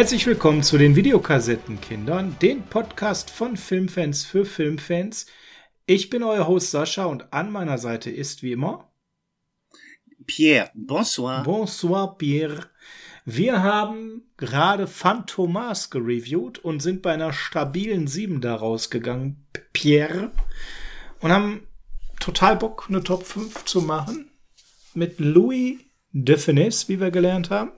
Herzlich willkommen zu den Videokassettenkindern, den Podcast von Filmfans für Filmfans. Ich bin euer Host Sascha und an meiner Seite ist wie immer Pierre. Bonsoir. Bonsoir Pierre. Wir haben gerade Phantomas gereviewt und sind bei einer stabilen 7 da rausgegangen, Pierre. Und haben total Bock, eine Top 5 zu machen. Mit Louis de Finesse, wie wir gelernt haben.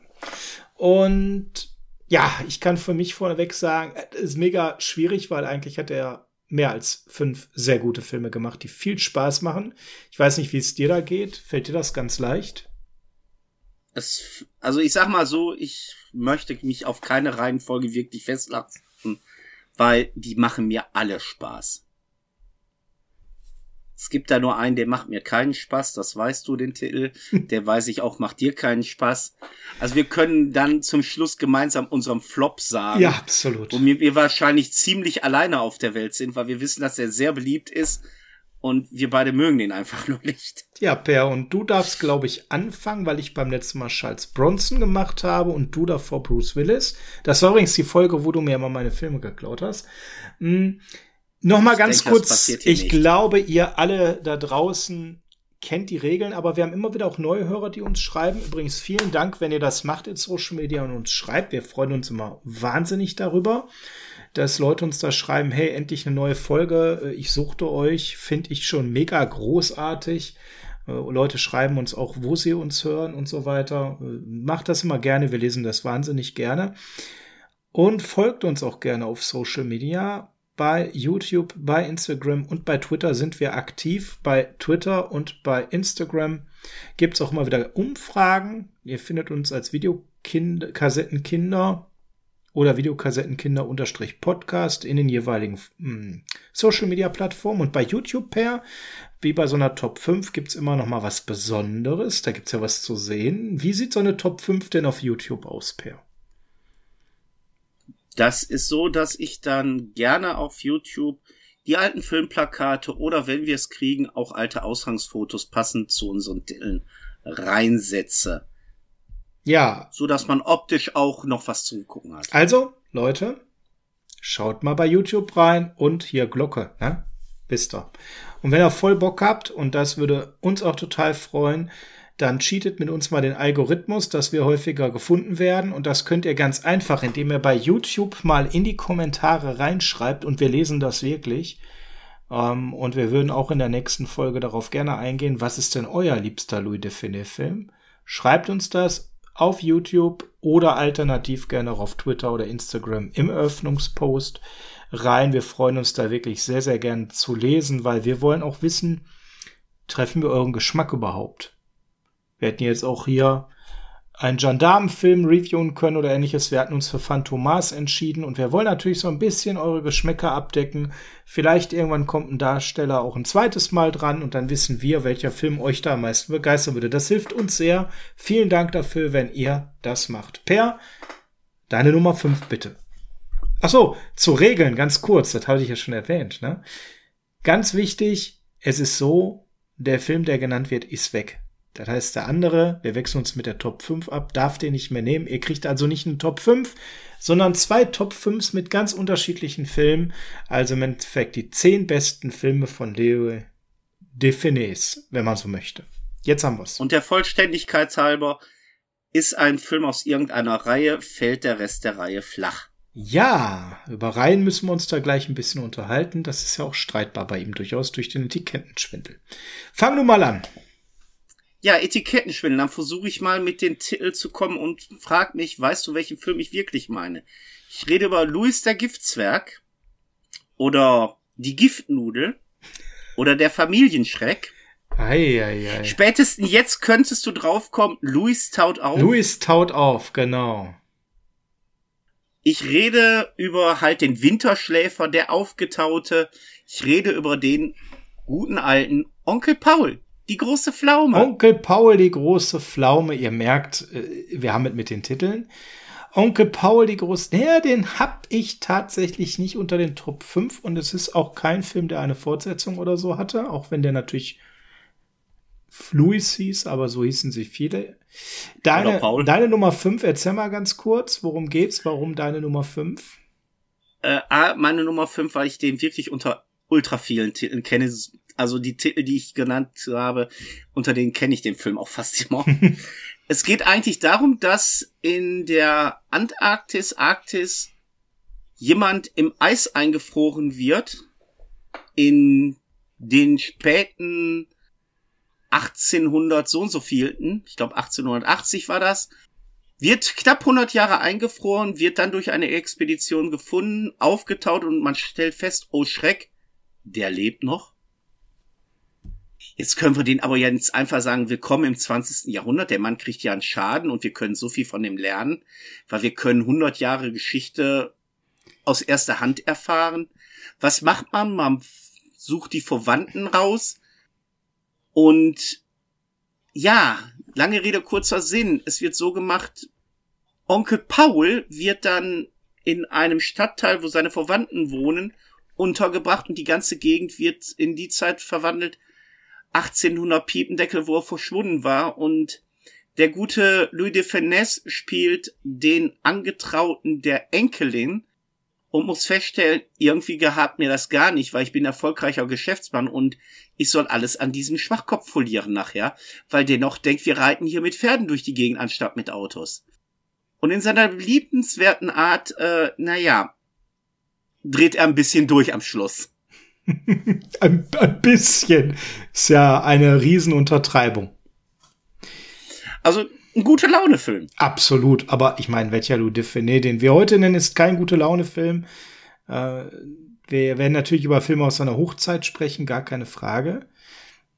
Und ja, ich kann für mich vorneweg sagen, es ist mega schwierig, weil eigentlich hat er mehr als fünf sehr gute Filme gemacht, die viel Spaß machen. Ich weiß nicht, wie es dir da geht. Fällt dir das ganz leicht? Es, also ich sag mal so, ich möchte mich auf keine Reihenfolge wirklich festlassen, weil die machen mir alle Spaß. Es gibt da nur einen, der macht mir keinen Spaß, das weißt du, den Titel. Der weiß ich auch, macht dir keinen Spaß. Also wir können dann zum Schluss gemeinsam unserem Flop sagen. Ja, absolut. Wo wir wahrscheinlich ziemlich alleine auf der Welt sind, weil wir wissen, dass er sehr beliebt ist. Und wir beide mögen den einfach nur nicht. Ja, Per, und du darfst, glaube ich, anfangen, weil ich beim letzten Mal Charles Bronson gemacht habe und du davor Bruce Willis. Das war übrigens die Folge, wo du mir immer meine Filme geklaut hast. Hm. Nochmal ganz denke, kurz, ich nicht. glaube, ihr alle da draußen kennt die Regeln, aber wir haben immer wieder auch neue Hörer, die uns schreiben. Übrigens vielen Dank, wenn ihr das macht in Social Media und uns schreibt. Wir freuen uns immer wahnsinnig darüber, dass Leute uns da schreiben, hey, endlich eine neue Folge. Ich suchte euch, finde ich schon mega großartig. Äh, Leute schreiben uns auch, wo sie uns hören und so weiter. Äh, macht das immer gerne, wir lesen das wahnsinnig gerne. Und folgt uns auch gerne auf Social Media bei YouTube, bei Instagram und bei Twitter sind wir aktiv. Bei Twitter und bei Instagram gibt es auch immer wieder Umfragen. Ihr findet uns als Videokassettenkinder oder Videokassettenkinder-Podcast in den jeweiligen hm, Social Media Plattformen und bei YouTube per, wie bei so einer Top 5, gibt es immer noch mal was Besonderes. Da gibt es ja was zu sehen. Wie sieht so eine Top 5 denn auf YouTube aus, Per? Das ist so, dass ich dann gerne auf YouTube die alten Filmplakate oder wenn wir es kriegen, auch alte Ausgangsfotos passend zu unseren Titeln reinsetze. Ja. So dass man optisch auch noch was zu gucken hat. Also, Leute, schaut mal bei YouTube rein und hier Glocke, ne? Wisst ihr. Und wenn ihr voll Bock habt, und das würde uns auch total freuen, dann cheatet mit uns mal den Algorithmus, dass wir häufiger gefunden werden. Und das könnt ihr ganz einfach, indem ihr bei YouTube mal in die Kommentare reinschreibt und wir lesen das wirklich. Ähm, und wir würden auch in der nächsten Folge darauf gerne eingehen, was ist denn euer liebster Louis Define-Film? Schreibt uns das auf YouTube oder alternativ gerne auch auf Twitter oder Instagram im Eröffnungspost rein. Wir freuen uns da wirklich sehr, sehr gern zu lesen, weil wir wollen auch wissen, treffen wir euren Geschmack überhaupt? Wir hätten jetzt auch hier einen Gendarmenfilm reviewen können oder ähnliches. Wir hatten uns für Phantomas entschieden und wir wollen natürlich so ein bisschen eure Geschmäcker abdecken. Vielleicht irgendwann kommt ein Darsteller auch ein zweites Mal dran und dann wissen wir, welcher Film euch da am meisten begeistern würde. Das hilft uns sehr. Vielen Dank dafür, wenn ihr das macht. Per, deine Nummer 5 bitte. Ach so, zu Regeln, ganz kurz, das hatte ich ja schon erwähnt. Ne? Ganz wichtig, es ist so, der Film, der genannt wird, ist weg. Das heißt, der andere, wir wechseln uns mit der Top 5 ab, darf den nicht mehr nehmen. Ihr kriegt also nicht eine Top 5, sondern zwei Top 5s mit ganz unterschiedlichen Filmen. Also im Endeffekt die zehn besten Filme von Leo Defines, wenn man so möchte. Jetzt haben wir's. Und der Vollständigkeit halber ist ein Film aus irgendeiner Reihe, fällt der Rest der Reihe flach. Ja, über Reihen müssen wir uns da gleich ein bisschen unterhalten. Das ist ja auch streitbar bei ihm durchaus durch den Etikettenschwindel. Fang du mal an ja, Etikettenschwindel. Dann versuche ich mal mit den Titel zu kommen und frag mich, weißt du, welchen Film ich wirklich meine? Ich rede über Louis der Giftzwerg oder Die Giftnudel oder Der Familienschreck. Ei, ei, ei. Spätestens jetzt könntest du draufkommen, Louis taut auf. Louis taut auf, genau. Ich rede über halt den Winterschläfer, der Aufgetaute. Ich rede über den guten alten Onkel Paul. Die große Pflaume. Onkel Paul, die große Pflaume. Ihr merkt, äh, wir haben es mit den Titeln. Onkel Paul, die große. Ja, den hab ich tatsächlich nicht unter den Top 5 und es ist auch kein Film, der eine Fortsetzung oder so hatte, auch wenn der natürlich Louis hieß, aber so hießen sie viele. Deine, deine Nummer 5, erzähl mal ganz kurz, worum geht's? Warum deine Nummer 5? Äh, meine Nummer 5, weil ich den wirklich unter ultra vielen Titeln kenne. Also die Titel, die ich genannt habe, unter denen kenne ich den Film auch fast immer. es geht eigentlich darum, dass in der Antarktis, Arktis jemand im Eis eingefroren wird in den späten 1800 so und so vielten, ich glaube 1880 war das, wird knapp 100 Jahre eingefroren, wird dann durch eine Expedition gefunden, aufgetaut und man stellt fest, oh Schreck, der lebt noch. Jetzt können wir den aber ja jetzt einfach sagen, willkommen im 20. Jahrhundert, der Mann kriegt ja einen Schaden und wir können so viel von dem lernen, weil wir können 100 Jahre Geschichte aus erster Hand erfahren. Was macht man? Man sucht die Verwandten raus und ja, lange Rede, kurzer Sinn. Es wird so gemacht, Onkel Paul wird dann in einem Stadtteil, wo seine Verwandten wohnen, untergebracht und die ganze Gegend wird in die Zeit verwandelt. 1800 Piependeckel, wo er verschwunden war und der gute Louis de Finesse spielt den Angetrauten der Enkelin und muss feststellen, irgendwie gehabt mir das gar nicht, weil ich bin erfolgreicher Geschäftsmann und ich soll alles an diesem Schwachkopf verlieren nachher, weil der noch denkt, wir reiten hier mit Pferden durch die Gegend anstatt mit Autos. Und in seiner liebenswerten Art, äh, naja, dreht er ein bisschen durch am Schluss. Ein, ein bisschen. Ist ja eine Riesenuntertreibung. Also ein gute Laune-Film. Absolut, aber ich meine, welcher Louis Define, den wir heute nennen, ist kein gute Laune-Film. Äh, wir werden natürlich über Filme aus seiner Hochzeit sprechen, gar keine Frage.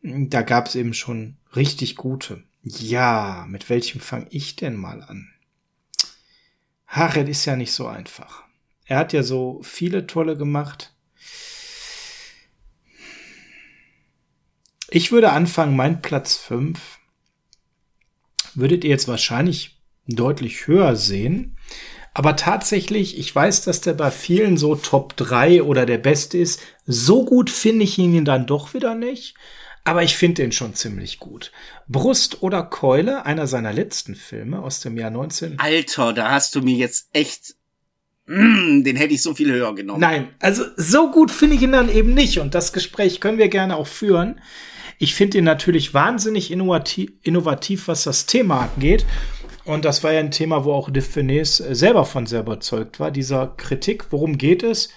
Da gab es eben schon richtig gute. Ja, mit welchem fange ich denn mal an? Harred ist ja nicht so einfach. Er hat ja so viele tolle gemacht. Ich würde anfangen, mein Platz 5 würdet ihr jetzt wahrscheinlich deutlich höher sehen. Aber tatsächlich, ich weiß, dass der bei vielen so Top 3 oder der Beste ist. So gut finde ich ihn dann doch wieder nicht. Aber ich finde den schon ziemlich gut. Brust oder Keule, einer seiner letzten Filme aus dem Jahr 19. Alter, da hast du mir jetzt echt Mm, den hätte ich so viel höher genommen. Nein, also so gut finde ich ihn dann eben nicht. Und das Gespräch können wir gerne auch führen. Ich finde ihn natürlich wahnsinnig innovativ, innovativ, was das Thema angeht. Und das war ja ein Thema, wo auch de Finesse äh, selber von sehr überzeugt war, dieser Kritik. Worum geht es?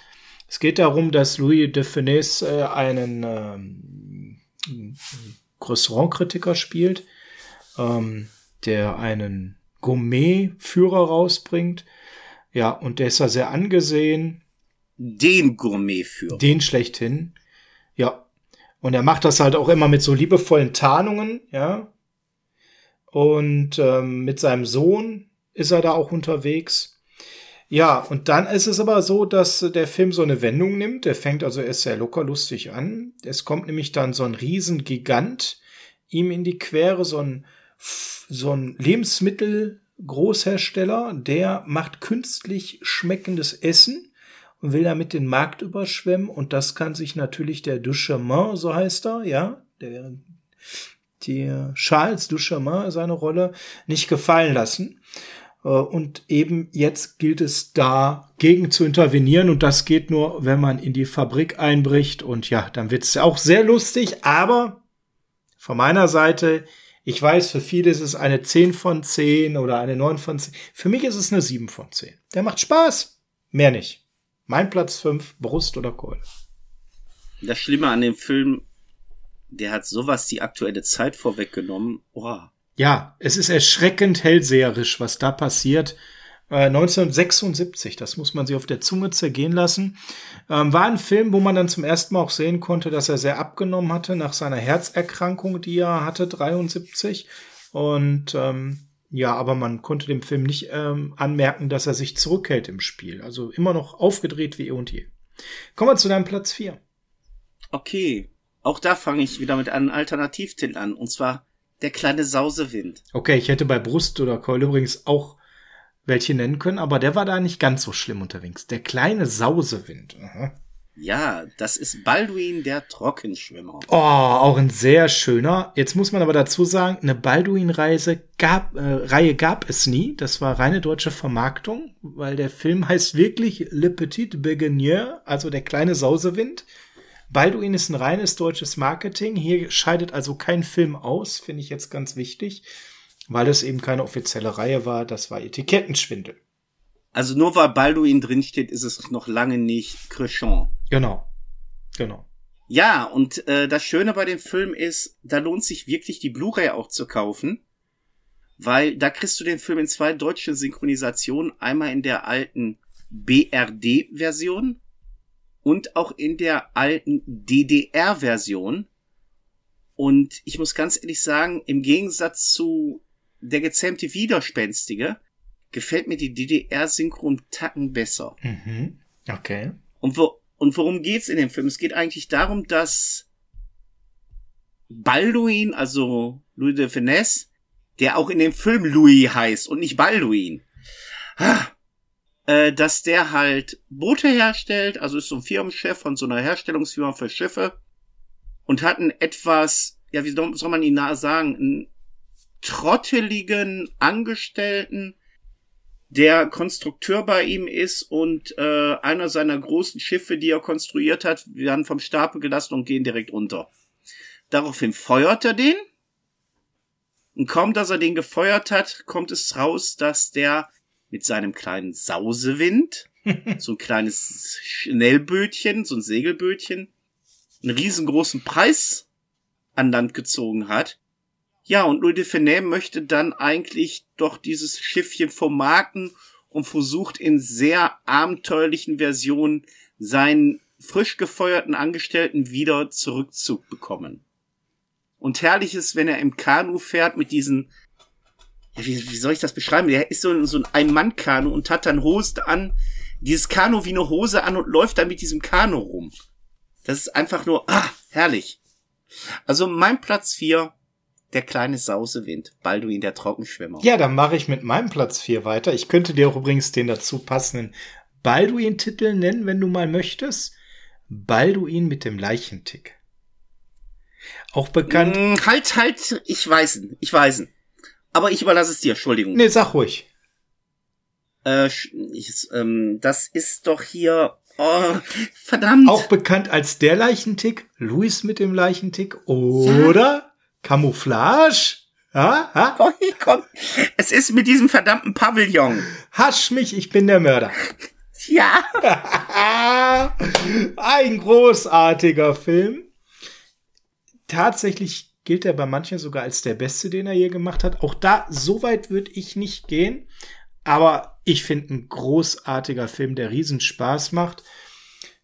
Es geht darum, dass Louis de Finesse äh, einen ähm, Restaurantkritiker spielt, ähm, der einen Gourmet-Führer rausbringt. Ja, und der ist ja sehr angesehen. Den Gourmet-Führer. Den schlechthin. Ja, und er macht das halt auch immer mit so liebevollen Tarnungen, ja. Und ähm, mit seinem Sohn ist er da auch unterwegs. Ja, und dann ist es aber so, dass der Film so eine Wendung nimmt. Der fängt also erst sehr locker lustig an. Es kommt nämlich dann so ein Riesengigant ihm in die Quere, so ein, so ein Lebensmittelgroßhersteller, der macht künstlich schmeckendes Essen und will damit den Markt überschwemmen. Und das kann sich natürlich der Duchemin, so heißt er, ja, der, die Charles Duchemin, seine Rolle, nicht gefallen lassen. Äh, und eben jetzt gilt es da gegen zu intervenieren und das geht nur, wenn man in die Fabrik einbricht und ja, dann wird's auch sehr lustig, aber von meiner Seite, ich weiß, für viele ist es eine 10 von 10 oder eine 9 von 10. Für mich ist es eine 7 von 10. Der macht Spaß. Mehr nicht. Mein Platz 5, Brust oder Keule. Das Schlimme an dem Film, der hat sowas die aktuelle Zeit vorweggenommen. Oh. Ja, es ist erschreckend hellseherisch, was da passiert. Äh, 1976, das muss man sich auf der Zunge zergehen lassen. Ähm, war ein Film, wo man dann zum ersten Mal auch sehen konnte, dass er sehr abgenommen hatte nach seiner Herzerkrankung, die er hatte, 73. Und ähm, ja, aber man konnte dem Film nicht ähm, anmerken, dass er sich zurückhält im Spiel. Also immer noch aufgedreht wie eh und je. Kommen wir zu deinem Platz 4. Okay, auch da fange ich wieder mit einem Alternativtitel an. Und zwar Der kleine Sausewind. Okay, ich hätte bei Brust oder Keul übrigens auch welche nennen können, aber der war da nicht ganz so schlimm unterwegs. Der kleine Sausewind. Aha. Ja, das ist Balduin der Trockenschwimmer. Oh, auch ein sehr schöner. Jetzt muss man aber dazu sagen, eine Balduin-Reise gab, äh, Reihe gab es nie. Das war reine deutsche Vermarktung, weil der Film heißt wirklich Le Petit Beguinier, also der kleine Sausewind. Balduin ist ein reines deutsches Marketing. Hier scheidet also kein Film aus, finde ich jetzt ganz wichtig, weil es eben keine offizielle Reihe war. Das war Etikettenschwindel. Also nur weil Balduin drinsteht, ist es noch lange nicht Crechon. Genau. Genau. Ja, und äh, das Schöne bei dem Film ist, da lohnt sich wirklich die Blu-ray auch zu kaufen, weil da kriegst du den Film in zwei deutschen Synchronisationen, einmal in der alten BRD-Version und auch in der alten DDR-Version. Und ich muss ganz ehrlich sagen, im Gegensatz zu der gezähmte Widerspenstige, gefällt mir die DDR-Synchron Tacken besser. Mhm. Okay. Und, wo, und worum geht's in dem Film? Es geht eigentlich darum, dass Balduin, also Louis de Finesse, der auch in dem Film Louis heißt und nicht Balduin, äh, dass der halt Boote herstellt, also ist so ein Firmenchef von so einer Herstellungsfirma für Schiffe und hat einen etwas, ja, wie soll man ihn nahe sagen, einen trotteligen Angestellten, der Konstrukteur bei ihm ist und äh, einer seiner großen Schiffe, die er konstruiert hat, werden vom Stapel gelassen und gehen direkt unter. Daraufhin feuert er den. Und kaum, dass er den gefeuert hat, kommt es raus, dass der mit seinem kleinen Sausewind, so ein kleines Schnellbötchen, so ein Segelbötchen, einen riesengroßen Preis an Land gezogen hat ja, und Louis de Funès möchte dann eigentlich doch dieses Schiffchen vermarkten und versucht in sehr abenteuerlichen Versionen seinen frisch gefeuerten Angestellten wieder zurückzubekommen. Und herrlich ist, wenn er im Kanu fährt mit diesen, ja, wie, wie soll ich das beschreiben? Der ist so, so ein Ein-Mann-Kanu und hat dann Hose an, dieses Kanu wie eine Hose an und läuft dann mit diesem Kanu rum. Das ist einfach nur, ah, herrlich. Also mein Platz vier der kleine Sausewind, Balduin der Trockenschwimmer. Ja, dann mache ich mit meinem Platz 4 weiter. Ich könnte dir auch übrigens den dazu passenden Balduin-Titel nennen, wenn du mal möchtest. Balduin mit dem Leichentick. Auch bekannt. Mm, halt, halt, ich weiß, ich weiß. Aber ich überlasse es dir, Entschuldigung. Nee, sag ruhig. Äh, ich, ähm, das ist doch hier. Oh, verdammt. Auch bekannt als der Leichentick, Luis mit dem Leichentick, oder? Ja. Camouflage? Ha? Ha? Oh, komm. Es ist mit diesem verdammten Pavillon. Hasch mich, ich bin der Mörder. Ja. Ein großartiger Film. Tatsächlich gilt er bei manchen sogar als der beste, den er je gemacht hat. Auch da, so weit würde ich nicht gehen. Aber ich finde ein großartiger Film, der riesen Spaß macht.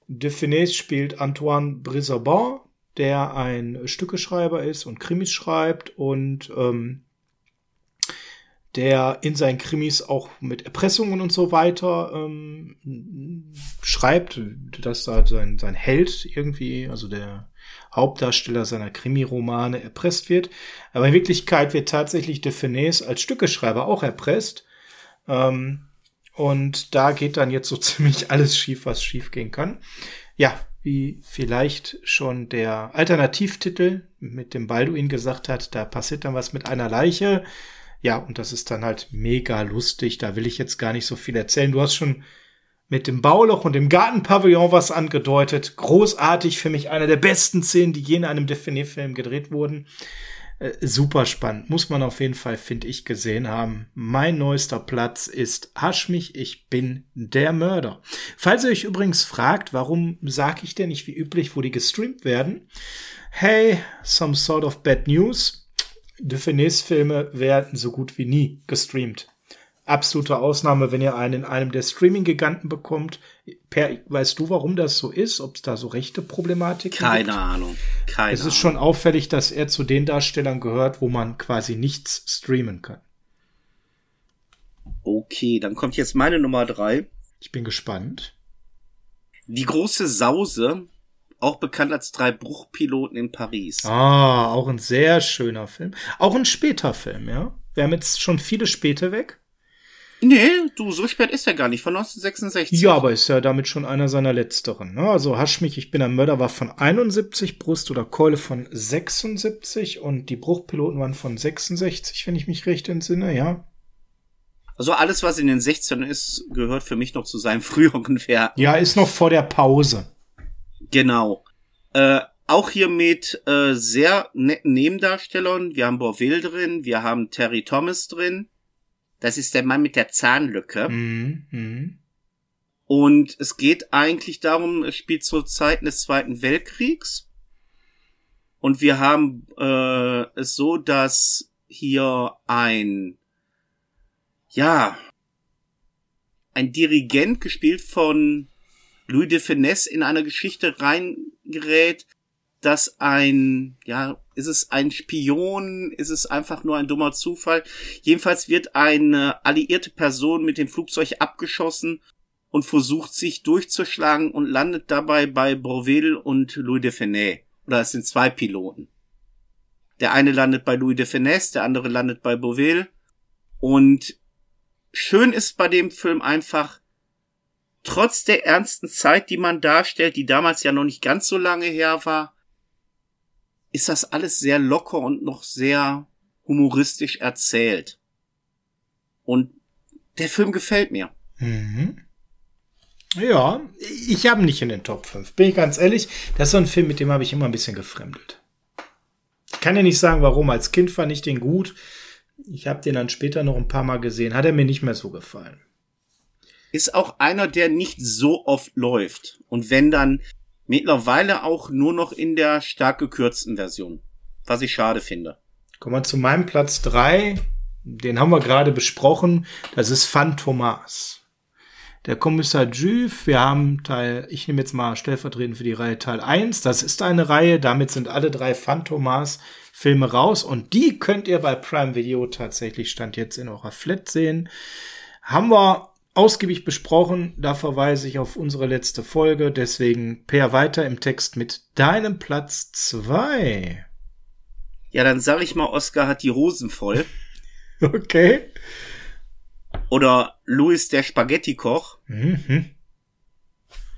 De Finesse spielt Antoine Brisabon, der ein Stückeschreiber ist und Krimis schreibt und ähm, der in seinen Krimis auch mit Erpressungen und so weiter ähm, schreibt, dass da sein, sein Held irgendwie, also der Hauptdarsteller seiner Krimiromane erpresst wird. Aber in Wirklichkeit wird tatsächlich de Finesse als Stückeschreiber auch erpresst. Ähm, und da geht dann jetzt so ziemlich alles schief, was schief gehen kann. Ja, wie vielleicht schon der Alternativtitel mit dem Balduin gesagt hat, da passiert dann was mit einer Leiche. Ja, und das ist dann halt mega lustig. Da will ich jetzt gar nicht so viel erzählen. Du hast schon mit dem Bauloch und dem Gartenpavillon was angedeutet. Großartig für mich einer der besten Szenen, die je in einem Definier-Film gedreht wurden. Äh, super spannend. Muss man auf jeden Fall, finde ich, gesehen haben. Mein neuester Platz ist Hasch mich, ich bin der Mörder. Falls ihr euch übrigens fragt, warum sage ich denn nicht wie üblich, wo die gestreamt werden? Hey, some sort of bad news. De Finesse-Filme werden so gut wie nie gestreamt absolute Ausnahme, wenn ihr einen in einem der Streaming-Giganten bekommt. Per, weißt du, warum das so ist? Ob es da so rechte Problematik Keine gibt? Ahnung. Keine Es ist Ahnung. schon auffällig, dass er zu den Darstellern gehört, wo man quasi nichts streamen kann. Okay, dann kommt jetzt meine Nummer drei. Ich bin gespannt. Die große Sause, auch bekannt als drei Bruchpiloten in Paris. Ah, auch ein sehr schöner Film. Auch ein später Film, ja. Wir haben jetzt schon viele späte weg. Nee, du, so spät ist er gar nicht, von 1966. Ja, aber ist ja damit schon einer seiner letzteren. Ne? Also Hasch mich, ich bin ein Mörder war von 71, Brust oder Keule von 76 und die Bruchpiloten waren von 66, wenn ich mich recht entsinne, ja. Also alles, was in den 16 ist, gehört für mich noch zu seinem früheren Werk. Ja, ist noch vor der Pause. Genau. Äh, auch hier mit äh, sehr netten Nebendarstellern. Wir haben Borville drin, wir haben Terry Thomas drin. Das ist der Mann mit der Zahnlücke. Mhm, mhm. Und es geht eigentlich darum, es spielt zur Zeit des Zweiten Weltkriegs. Und wir haben äh, es so, dass hier ein, ja, ein Dirigent gespielt von Louis de Finesse in eine Geschichte reingerät, dass ein, ja, ist es ein Spion? Ist es einfach nur ein dummer Zufall? Jedenfalls wird eine alliierte Person mit dem Flugzeug abgeschossen und versucht sich durchzuschlagen und landet dabei bei Broville und Louis de Finet. Oder es sind zwei Piloten. Der eine landet bei Louis de Finesse, der andere landet bei Boville. Und schön ist bei dem Film einfach, trotz der ernsten Zeit, die man darstellt, die damals ja noch nicht ganz so lange her war, ist das alles sehr locker und noch sehr humoristisch erzählt. Und der Film gefällt mir. Mhm. Ja, ich habe nicht in den Top 5. Bin ich ganz ehrlich, das ist so ein Film, mit dem habe ich immer ein bisschen gefremdelt. Ich kann ja nicht sagen, warum. Als Kind fand ich den gut. Ich habe den dann später noch ein paar Mal gesehen. Hat er mir nicht mehr so gefallen. Ist auch einer, der nicht so oft läuft. Und wenn dann Mittlerweile auch nur noch in der stark gekürzten Version. Was ich schade finde. Kommen wir zu meinem Platz drei. Den haben wir gerade besprochen. Das ist Phantomas. Der Kommissar Juve, wir haben Teil, ich nehme jetzt mal stellvertretend für die Reihe Teil 1. Das ist eine Reihe, damit sind alle drei Phantomas Filme raus und die könnt ihr bei Prime Video tatsächlich Stand jetzt in eurer Flat sehen. Haben wir ausgiebig besprochen. Da verweise ich auf unsere letzte Folge. Deswegen per weiter im Text mit deinem Platz zwei. Ja, dann sag ich mal, Oscar hat die Hosen voll. Okay. Oder Louis der Spaghetti-Koch. Mhm.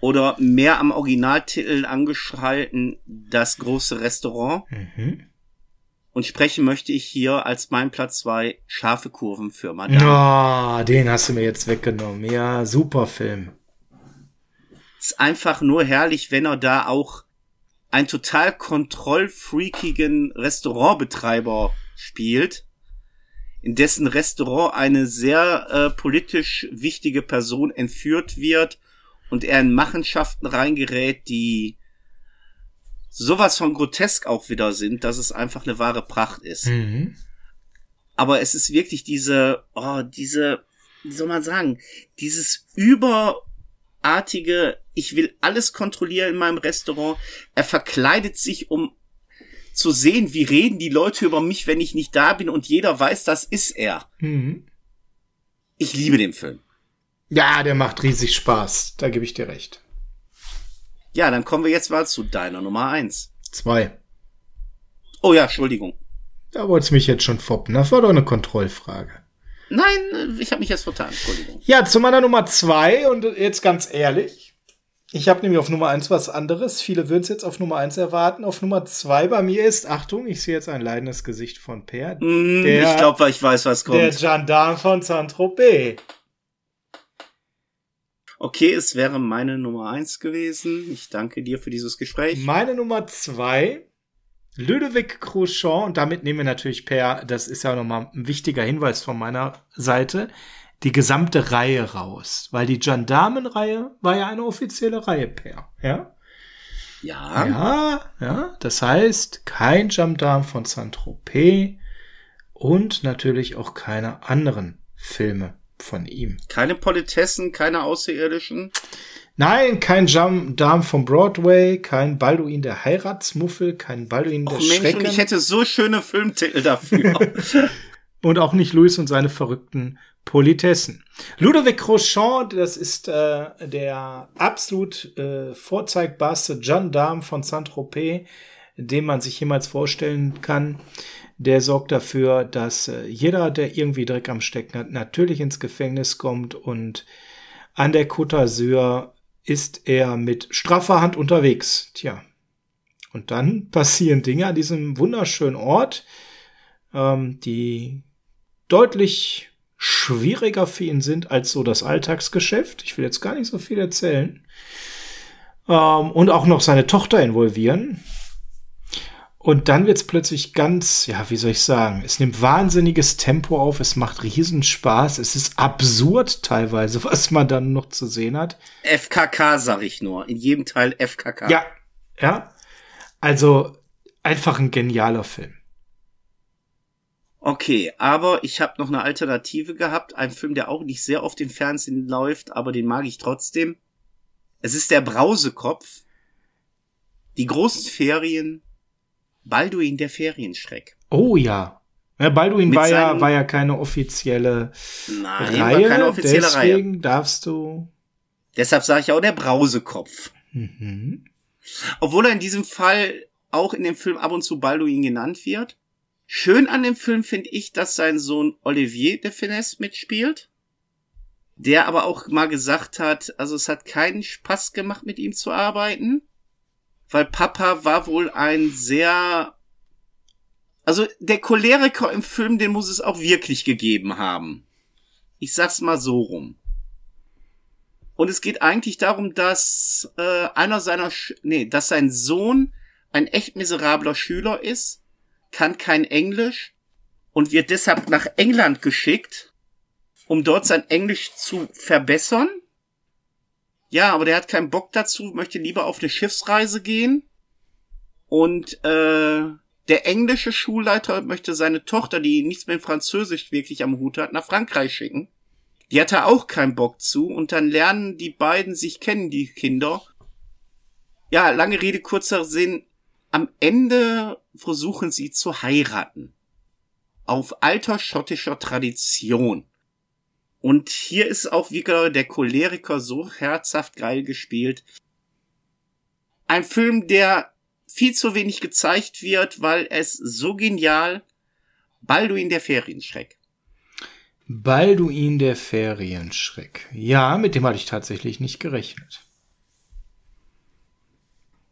Oder mehr am Originaltitel angeschalten, das große Restaurant. Mhm. Und sprechen möchte ich hier als mein Platz zwei scharfe Kurven für Madame. Oh, den hast du mir jetzt weggenommen. Ja, super Film. Ist einfach nur herrlich, wenn er da auch einen total kontrollfreakigen Restaurantbetreiber spielt, in dessen Restaurant eine sehr äh, politisch wichtige Person entführt wird und er in Machenschaften reingerät, die sowas von grotesk auch wieder sind, dass es einfach eine wahre Pracht ist. Mhm. Aber es ist wirklich diese, oh, diese, wie soll man sagen, dieses überartige, ich will alles kontrollieren in meinem Restaurant. Er verkleidet sich, um zu sehen, wie reden die Leute über mich, wenn ich nicht da bin und jeder weiß, das ist er. Mhm. Ich liebe den Film. Ja, der macht riesig Spaß. Da gebe ich dir recht. Ja, dann kommen wir jetzt mal zu deiner Nummer eins. Zwei. Oh ja, Entschuldigung. Da wolltest du mich jetzt schon foppen. Das war doch eine Kontrollfrage. Nein, ich habe mich jetzt vertan. Entschuldigung. Ja, zu meiner Nummer zwei und jetzt ganz ehrlich. Ich habe nämlich auf Nummer eins was anderes. Viele würden es jetzt auf Nummer eins erwarten. Auf Nummer zwei bei mir ist, Achtung, ich sehe jetzt ein leidendes Gesicht von Per. Mm, der, ich glaube, ich weiß, was kommt. Der Gendarm von Saint-Tropez. Okay, es wäre meine Nummer eins gewesen. Ich danke dir für dieses Gespräch. Meine Nummer zwei, Ludovic Cruchon, und damit nehmen wir natürlich per, das ist ja nochmal ein wichtiger Hinweis von meiner Seite, die gesamte Reihe raus. Weil die Gendarmenreihe war ja eine offizielle Reihe, Per. Ja? Ja. Ja, ja. Das heißt, kein Gendarm von Saint-Tropez und natürlich auch keine anderen Filme von ihm. Keine Politessen, keine Außerirdischen? Nein, kein Darm vom Broadway, kein Balduin der Heiratsmuffel, kein Balduin der Och, Mensch, Schrecken. Und ich hätte so schöne Filmtitel dafür. und auch nicht Louis und seine verrückten Politessen. Ludovic Crochon, das ist äh, der absolut äh, vorzeigbarste Gendarme von Saint-Tropez, den man sich jemals vorstellen kann. Der sorgt dafür, dass äh, jeder, der irgendwie Dreck am Stecken hat, natürlich ins Gefängnis kommt und an der Côte d'Azur ist er mit straffer Hand unterwegs. Tja. Und dann passieren Dinge an diesem wunderschönen Ort, ähm, die deutlich schwieriger für ihn sind als so das Alltagsgeschäft. Ich will jetzt gar nicht so viel erzählen. Ähm, und auch noch seine Tochter involvieren. Und dann wird's plötzlich ganz, ja, wie soll ich sagen, es nimmt wahnsinniges Tempo auf, es macht Riesenspaß, es ist absurd teilweise, was man dann noch zu sehen hat. FKK sag ich nur, in jedem Teil FKK. Ja, ja. Also einfach ein genialer Film. Okay, aber ich habe noch eine Alternative gehabt, ein Film, der auch nicht sehr oft im Fernsehen läuft, aber den mag ich trotzdem. Es ist der Brausekopf. Die großen Ferien Balduin der Ferienschreck. Oh ja. ja Balduin war ja, war ja keine offizielle Nein, Reihe. Keine offizielle deswegen Reihe. darfst du. Deshalb sage ich auch der Brausekopf. Mhm. Obwohl er in diesem Fall auch in dem Film ab und zu Balduin genannt wird. Schön an dem Film finde ich, dass sein Sohn Olivier de Finesse mitspielt. Der aber auch mal gesagt hat, also es hat keinen Spaß gemacht, mit ihm zu arbeiten weil Papa war wohl ein sehr, also der Choleriker im Film, den muss es auch wirklich gegeben haben. Ich sag's mal so rum. Und es geht eigentlich darum, dass äh, einer seiner, Sch nee, dass sein Sohn ein echt miserabler Schüler ist, kann kein Englisch und wird deshalb nach England geschickt, um dort sein Englisch zu verbessern ja, aber der hat keinen Bock dazu, möchte lieber auf eine Schiffsreise gehen. Und äh, der englische Schulleiter möchte seine Tochter, die nichts mit Französisch wirklich am Hut hat, nach Frankreich schicken. Die hat er auch keinen Bock zu. Und dann lernen die beiden sich kennen, die Kinder. Ja, lange Rede, kurzer Sinn. Am Ende versuchen sie zu heiraten. Auf alter schottischer Tradition. Und hier ist auch wieder der Choleriker so herzhaft geil gespielt. Ein Film, der viel zu wenig gezeigt wird, weil es so genial Balduin der Ferienschreck. Balduin der Ferienschreck. Ja, mit dem hatte ich tatsächlich nicht gerechnet.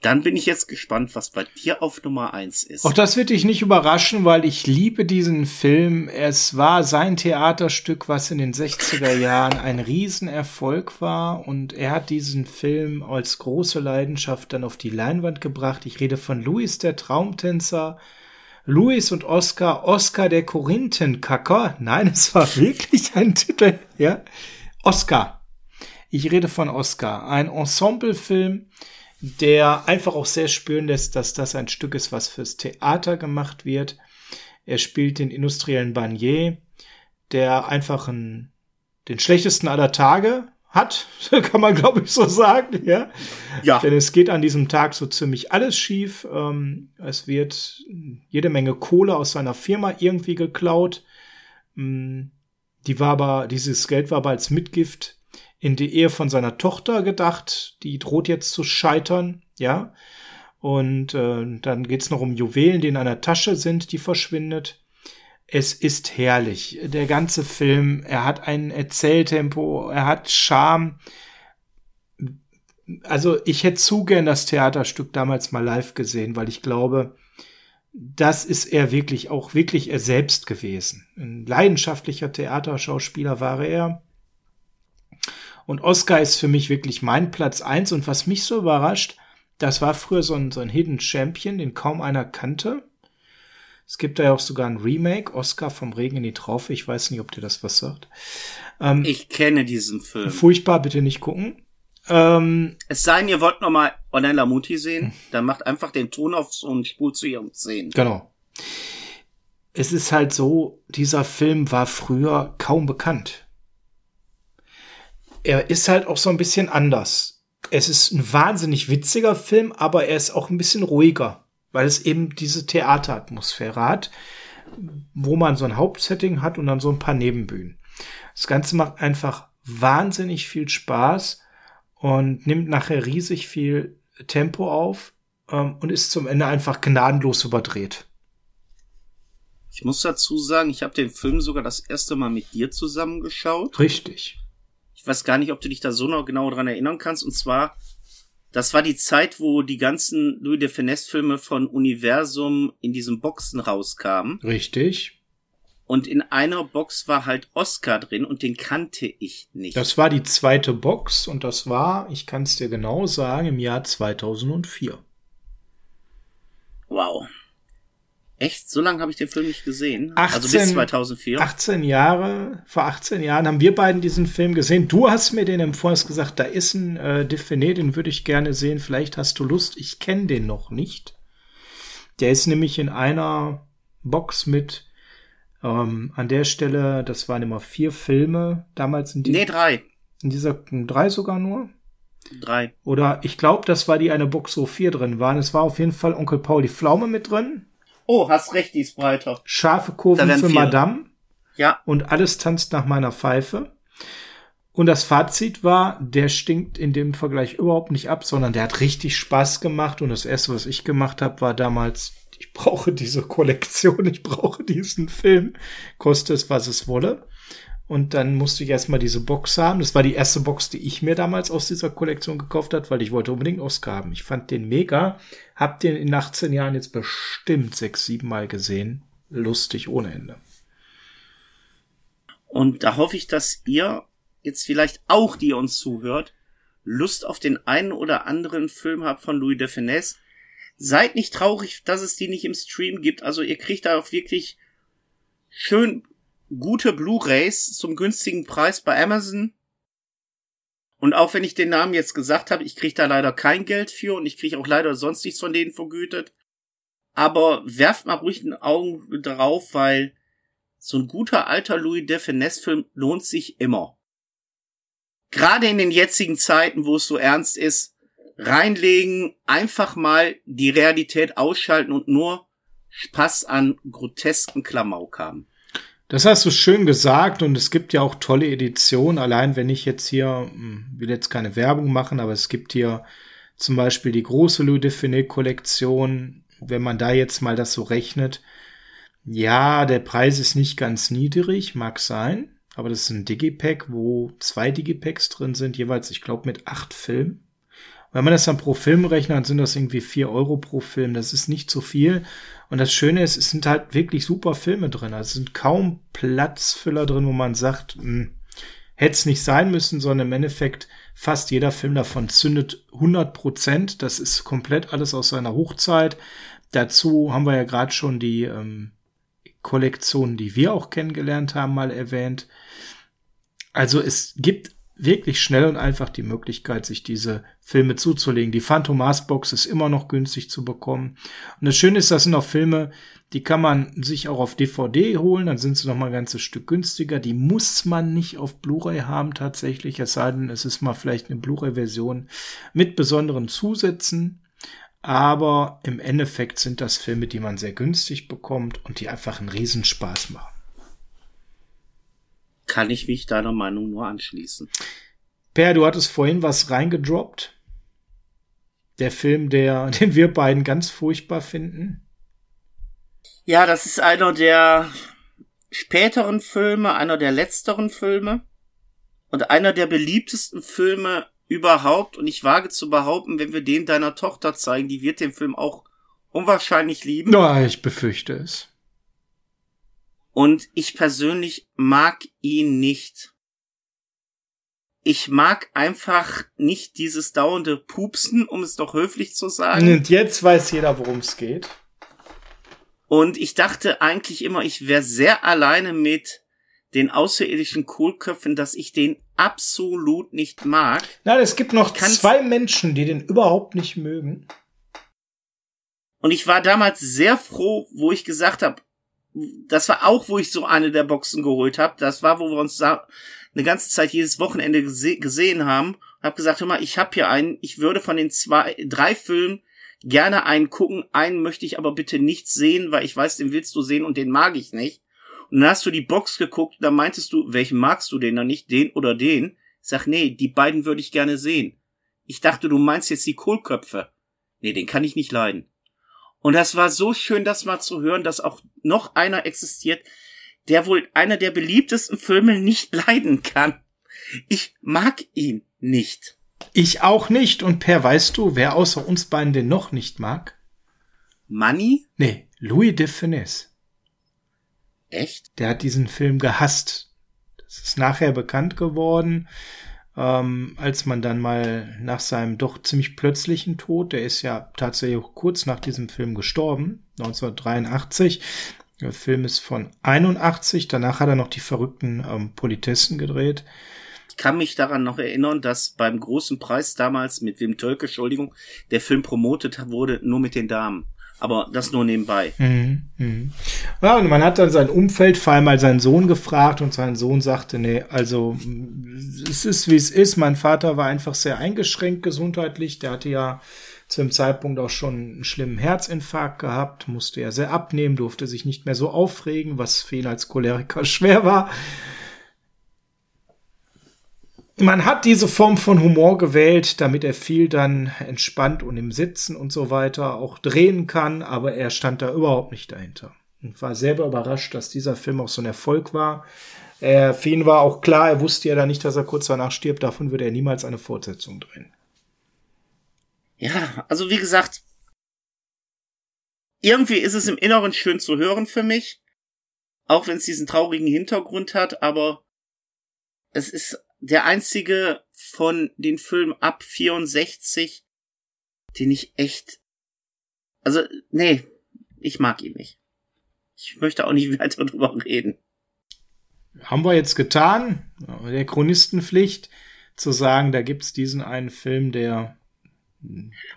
Dann bin ich jetzt gespannt, was bei dir auf Nummer eins ist. Auch das wird dich nicht überraschen, weil ich liebe diesen Film. Es war sein Theaterstück, was in den 60er Jahren ein Riesenerfolg war. Und er hat diesen Film als große Leidenschaft dann auf die Leinwand gebracht. Ich rede von Louis der Traumtänzer. Louis und Oscar, Oscar der Korinthenkacker. Nein, es war wirklich ein Titel, ja. Oscar. Ich rede von Oscar. Ein Ensemblefilm, der einfach auch sehr spüren lässt, dass das ein Stück ist, was fürs Theater gemacht wird. Er spielt den industriellen Barnier, der einfach einen, den schlechtesten aller Tage hat, kann man glaube ich so sagen, ja. Ja. Denn es geht an diesem Tag so ziemlich alles schief. Ähm, es wird jede Menge Kohle aus seiner Firma irgendwie geklaut. Mm, die war aber, dieses Geld war aber als Mitgift in die Ehe von seiner Tochter gedacht. Die droht jetzt zu scheitern, ja. Und äh, dann geht's noch um Juwelen, die in einer Tasche sind, die verschwindet. Es ist herrlich. Der ganze Film, er hat ein Erzähltempo, er hat Charme. Also ich hätte zu gern das Theaterstück damals mal live gesehen, weil ich glaube, das ist er wirklich auch wirklich er selbst gewesen. Ein leidenschaftlicher Theaterschauspieler war er. Und Oscar ist für mich wirklich mein Platz eins. Und was mich so überrascht, das war früher so ein, so ein Hidden Champion, den kaum einer kannte. Es gibt da ja auch sogar ein Remake, Oscar vom Regen in die Traufe. Ich weiß nicht, ob dir das was sagt. Ähm, ich kenne diesen Film. Furchtbar, bitte nicht gucken. Ähm, es sei denn, ihr wollt noch mal Ornella Muti sehen, dann macht einfach den Ton auf und spult zu ihrem Szenen. Genau. Es ist halt so, dieser Film war früher kaum bekannt er ist halt auch so ein bisschen anders. Es ist ein wahnsinnig witziger Film, aber er ist auch ein bisschen ruhiger, weil es eben diese Theateratmosphäre hat, wo man so ein Hauptsetting hat und dann so ein paar Nebenbühnen. Das Ganze macht einfach wahnsinnig viel Spaß und nimmt nachher riesig viel Tempo auf ähm, und ist zum Ende einfach gnadenlos überdreht. Ich muss dazu sagen, ich habe den Film sogar das erste Mal mit dir zusammengeschaut. Richtig. Ich weiß gar nicht, ob du dich da so noch genau dran erinnern kannst. Und zwar, das war die Zeit, wo die ganzen Louis de Finesse-Filme von Universum in diesen Boxen rauskamen. Richtig. Und in einer Box war halt Oscar drin und den kannte ich nicht. Das war die zweite Box und das war, ich kann es dir genau sagen, im Jahr 2004. Wow. Echt? So lange habe ich den Film nicht gesehen? 18, also bis 2004? 18 Jahre, vor 18 Jahren haben wir beiden diesen Film gesehen. Du hast mir den empfohlen, hast gesagt, da ist ein äh, Define, den würde ich gerne sehen. Vielleicht hast du Lust. Ich kenne den noch nicht. Der ist nämlich in einer Box mit ähm, an der Stelle, das waren immer vier Filme damals in die, Nee, drei. In dieser drei sogar nur? Drei. Oder ich glaube, das war die eine Box, wo vier drin waren. Es war auf jeden Fall Onkel Paul die Pflaume mit drin. Oh, hast recht, die ist breiter. Scharfe Kurven für vier. Madame. Ja. Und alles tanzt nach meiner Pfeife. Und das Fazit war, der stinkt in dem Vergleich überhaupt nicht ab, sondern der hat richtig Spaß gemacht. Und das erste, was ich gemacht habe, war damals, ich brauche diese Kollektion, ich brauche diesen Film, koste es, was es wolle. Und dann musste ich erstmal diese Box haben. Das war die erste Box, die ich mir damals aus dieser Kollektion gekauft hat, weil ich wollte unbedingt Oscar haben. Ich fand den mega. Hab den in 18 Jahren jetzt bestimmt sechs, sieben Mal gesehen. Lustig ohne Ende. Und da hoffe ich, dass ihr jetzt vielleicht auch, die uns zuhört, Lust auf den einen oder anderen Film habt von Louis de Finesse. Seid nicht traurig, dass es die nicht im Stream gibt. Also ihr kriegt da auch wirklich schön gute Blu-rays zum günstigen Preis bei Amazon. Und auch wenn ich den Namen jetzt gesagt habe, ich kriege da leider kein Geld für und ich kriege auch leider sonst nichts von denen vergütet. Aber werft mal ruhig ein Augen drauf, weil so ein guter alter Louis de Finesse-Film lohnt sich immer. Gerade in den jetzigen Zeiten, wo es so ernst ist, reinlegen, einfach mal die Realität ausschalten und nur Spaß an grotesken Klamauk haben. Das hast du schön gesagt und es gibt ja auch tolle Editionen. Allein wenn ich jetzt hier, hm, will jetzt keine Werbung machen, aber es gibt hier zum Beispiel die große Louis de Kollektion. Wenn man da jetzt mal das so rechnet, ja, der Preis ist nicht ganz niedrig, mag sein, aber das ist ein Digipack, wo zwei Digipacks drin sind, jeweils, ich glaube, mit acht Filmen. Wenn man das dann pro Film rechnet, dann sind das irgendwie vier Euro pro Film. Das ist nicht so viel. Und das Schöne ist, es sind halt wirklich super Filme drin. Also es sind kaum Platzfüller drin, wo man sagt, hm, hätte es nicht sein müssen, sondern im Endeffekt fast jeder Film davon zündet 100 Prozent. Das ist komplett alles aus seiner Hochzeit. Dazu haben wir ja gerade schon die ähm, Kollektion, die wir auch kennengelernt haben, mal erwähnt. Also es gibt wirklich schnell und einfach die Möglichkeit, sich diese Filme zuzulegen. Die Phantom Mars Box ist immer noch günstig zu bekommen. Und das Schöne ist, das sind auch Filme, die kann man sich auch auf DVD holen, dann sind sie noch mal ein ganzes Stück günstiger. Die muss man nicht auf Blu-ray haben tatsächlich, es sei denn, es ist mal vielleicht eine Blu-ray-Version mit besonderen Zusätzen. Aber im Endeffekt sind das Filme, die man sehr günstig bekommt und die einfach einen Riesenspaß machen kann ich mich deiner Meinung nur anschließen. Per, du hattest vorhin was reingedroppt. Der Film, der, den wir beiden ganz furchtbar finden. Ja, das ist einer der späteren Filme, einer der letzteren Filme und einer der beliebtesten Filme überhaupt. Und ich wage zu behaupten, wenn wir den deiner Tochter zeigen, die wird den Film auch unwahrscheinlich lieben. Ja, ich befürchte es. Und ich persönlich mag ihn nicht. Ich mag einfach nicht dieses dauernde Pupsen, um es doch höflich zu sagen. Und jetzt weiß jeder, worum es geht. Und ich dachte eigentlich immer, ich wäre sehr alleine mit den außerirdischen Kohlköpfen, dass ich den absolut nicht mag. Nein, es gibt noch zwei Menschen, die den überhaupt nicht mögen. Und ich war damals sehr froh, wo ich gesagt habe, das war auch, wo ich so eine der Boxen geholt habe. Das war, wo wir uns da eine ganze Zeit jedes Wochenende gese gesehen haben. Hab gesagt, hör mal, ich habe hier einen. Ich würde von den zwei, drei Filmen gerne einen gucken. Einen möchte ich aber bitte nicht sehen, weil ich weiß, den willst du sehen und den mag ich nicht. Und dann hast du die Box geguckt, da meintest du, welchen magst du denn dann nicht, den oder den? Ich sag, nee, die beiden würde ich gerne sehen. Ich dachte, du meinst jetzt die Kohlköpfe. Nee, den kann ich nicht leiden. Und das war so schön, das mal zu hören, dass auch noch einer existiert, der wohl einer der beliebtesten Filme nicht leiden kann. Ich mag ihn nicht. Ich auch nicht. Und Per, weißt du, wer außer uns beiden den noch nicht mag? Money? Nee, Louis de Finesse. Echt? Der hat diesen Film gehasst. Das ist nachher bekannt geworden, ähm, als man dann mal nach seinem doch ziemlich plötzlichen Tod, der ist ja tatsächlich auch kurz nach diesem Film gestorben, 1983. Der Film ist von 81, danach hat er noch die verrückten ähm, Politessen gedreht. Ich kann mich daran noch erinnern, dass beim großen Preis damals mit Wim Tölke, Entschuldigung, der Film promotet wurde, nur mit den Damen. Aber das nur nebenbei. Mhm, mhm. Ja, und man hat dann sein Umfeld, vor allem mal seinen Sohn gefragt und sein Sohn sagte, nee, also es ist wie es ist. Mein Vater war einfach sehr eingeschränkt gesundheitlich. Der hatte ja zu dem Zeitpunkt auch schon einen schlimmen Herzinfarkt gehabt, musste ja sehr abnehmen, durfte sich nicht mehr so aufregen, was für ihn als Choleriker schwer war man hat diese Form von Humor gewählt, damit er viel dann entspannt und im Sitzen und so weiter auch drehen kann, aber er stand da überhaupt nicht dahinter. Und war selber überrascht, dass dieser Film auch so ein Erfolg war. Er, für ihn war auch klar, er wusste ja da nicht, dass er kurz danach stirbt, davon würde er niemals eine Fortsetzung drehen. Ja, also wie gesagt, irgendwie ist es im Inneren schön zu hören für mich, auch wenn es diesen traurigen Hintergrund hat, aber es ist der einzige von den Filmen ab 64, den ich echt, also, nee, ich mag ihn nicht. Ich möchte auch nicht weiter drüber reden. Haben wir jetzt getan, der Chronistenpflicht, zu sagen, da gibt's diesen einen Film, der.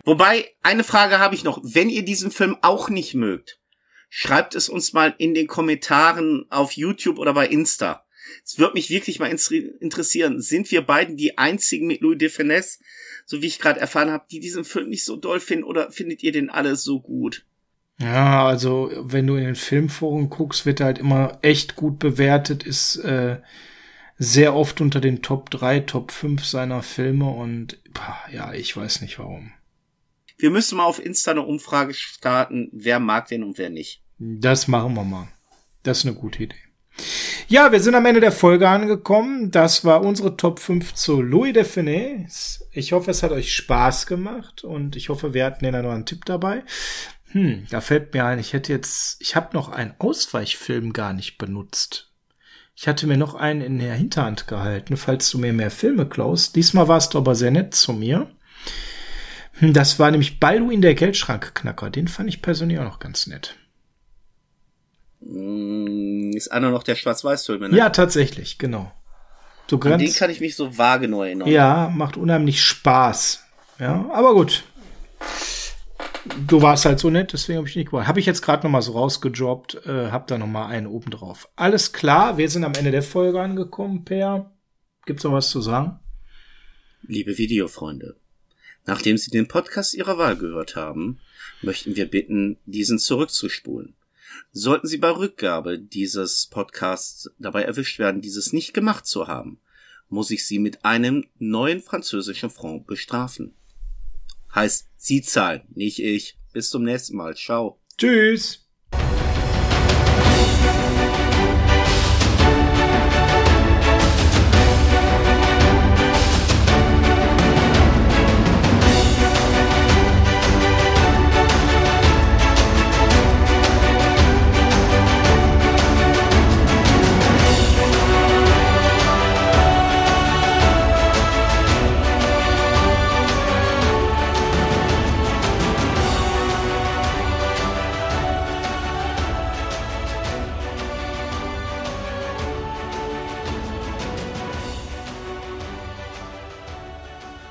Wobei, eine Frage habe ich noch. Wenn ihr diesen Film auch nicht mögt, schreibt es uns mal in den Kommentaren auf YouTube oder bei Insta. Es würde mich wirklich mal interessieren, sind wir beiden die einzigen mit Louis de Finesse, so wie ich gerade erfahren habe, die diesen Film nicht so doll finden oder findet ihr den alle so gut? Ja, also wenn du in den Filmforen guckst, wird er halt immer echt gut bewertet, ist äh, sehr oft unter den Top 3, Top 5 seiner Filme und ja, ich weiß nicht warum. Wir müssen mal auf Insta eine Umfrage starten, wer mag den und wer nicht. Das machen wir mal. Das ist eine gute Idee. Ja, wir sind am Ende der Folge angekommen. Das war unsere Top 5 zu Louis de Finet. Ich hoffe, es hat euch Spaß gemacht und ich hoffe, wir hatten noch einen Tipp dabei. Hm, da fällt mir ein, ich hätte jetzt, ich habe noch einen Ausweichfilm gar nicht benutzt. Ich hatte mir noch einen in der Hinterhand gehalten, falls du mir mehr Filme klaust. Diesmal warst du aber sehr nett zu mir. Hm, das war nämlich Balduin der Geldschrankknacker. Den fand ich persönlich auch noch ganz nett. Mm, ist einer noch der Schwarz-Weiß-Filme, ne? Ja, tatsächlich, genau. Du kannst, An den kann ich mich so vage neu erinnern. Ja, macht unheimlich Spaß. Ja, aber gut. Du warst halt so nett, deswegen habe ich nicht gewollt. Habe ich jetzt gerade noch mal so rausgejobbt, äh, hab da noch mal einen oben drauf. Alles klar, wir sind am Ende der Folge angekommen, Per. Gibt's noch was zu sagen? Liebe Videofreunde, nachdem Sie den Podcast Ihrer Wahl gehört haben, möchten wir bitten, diesen zurückzuspulen. Sollten Sie bei Rückgabe dieses Podcasts dabei erwischt werden, dieses nicht gemacht zu haben, muss ich Sie mit einem neuen französischen Franc bestrafen. Heißt, Sie zahlen, nicht ich. Bis zum nächsten Mal. Ciao. Tschüss.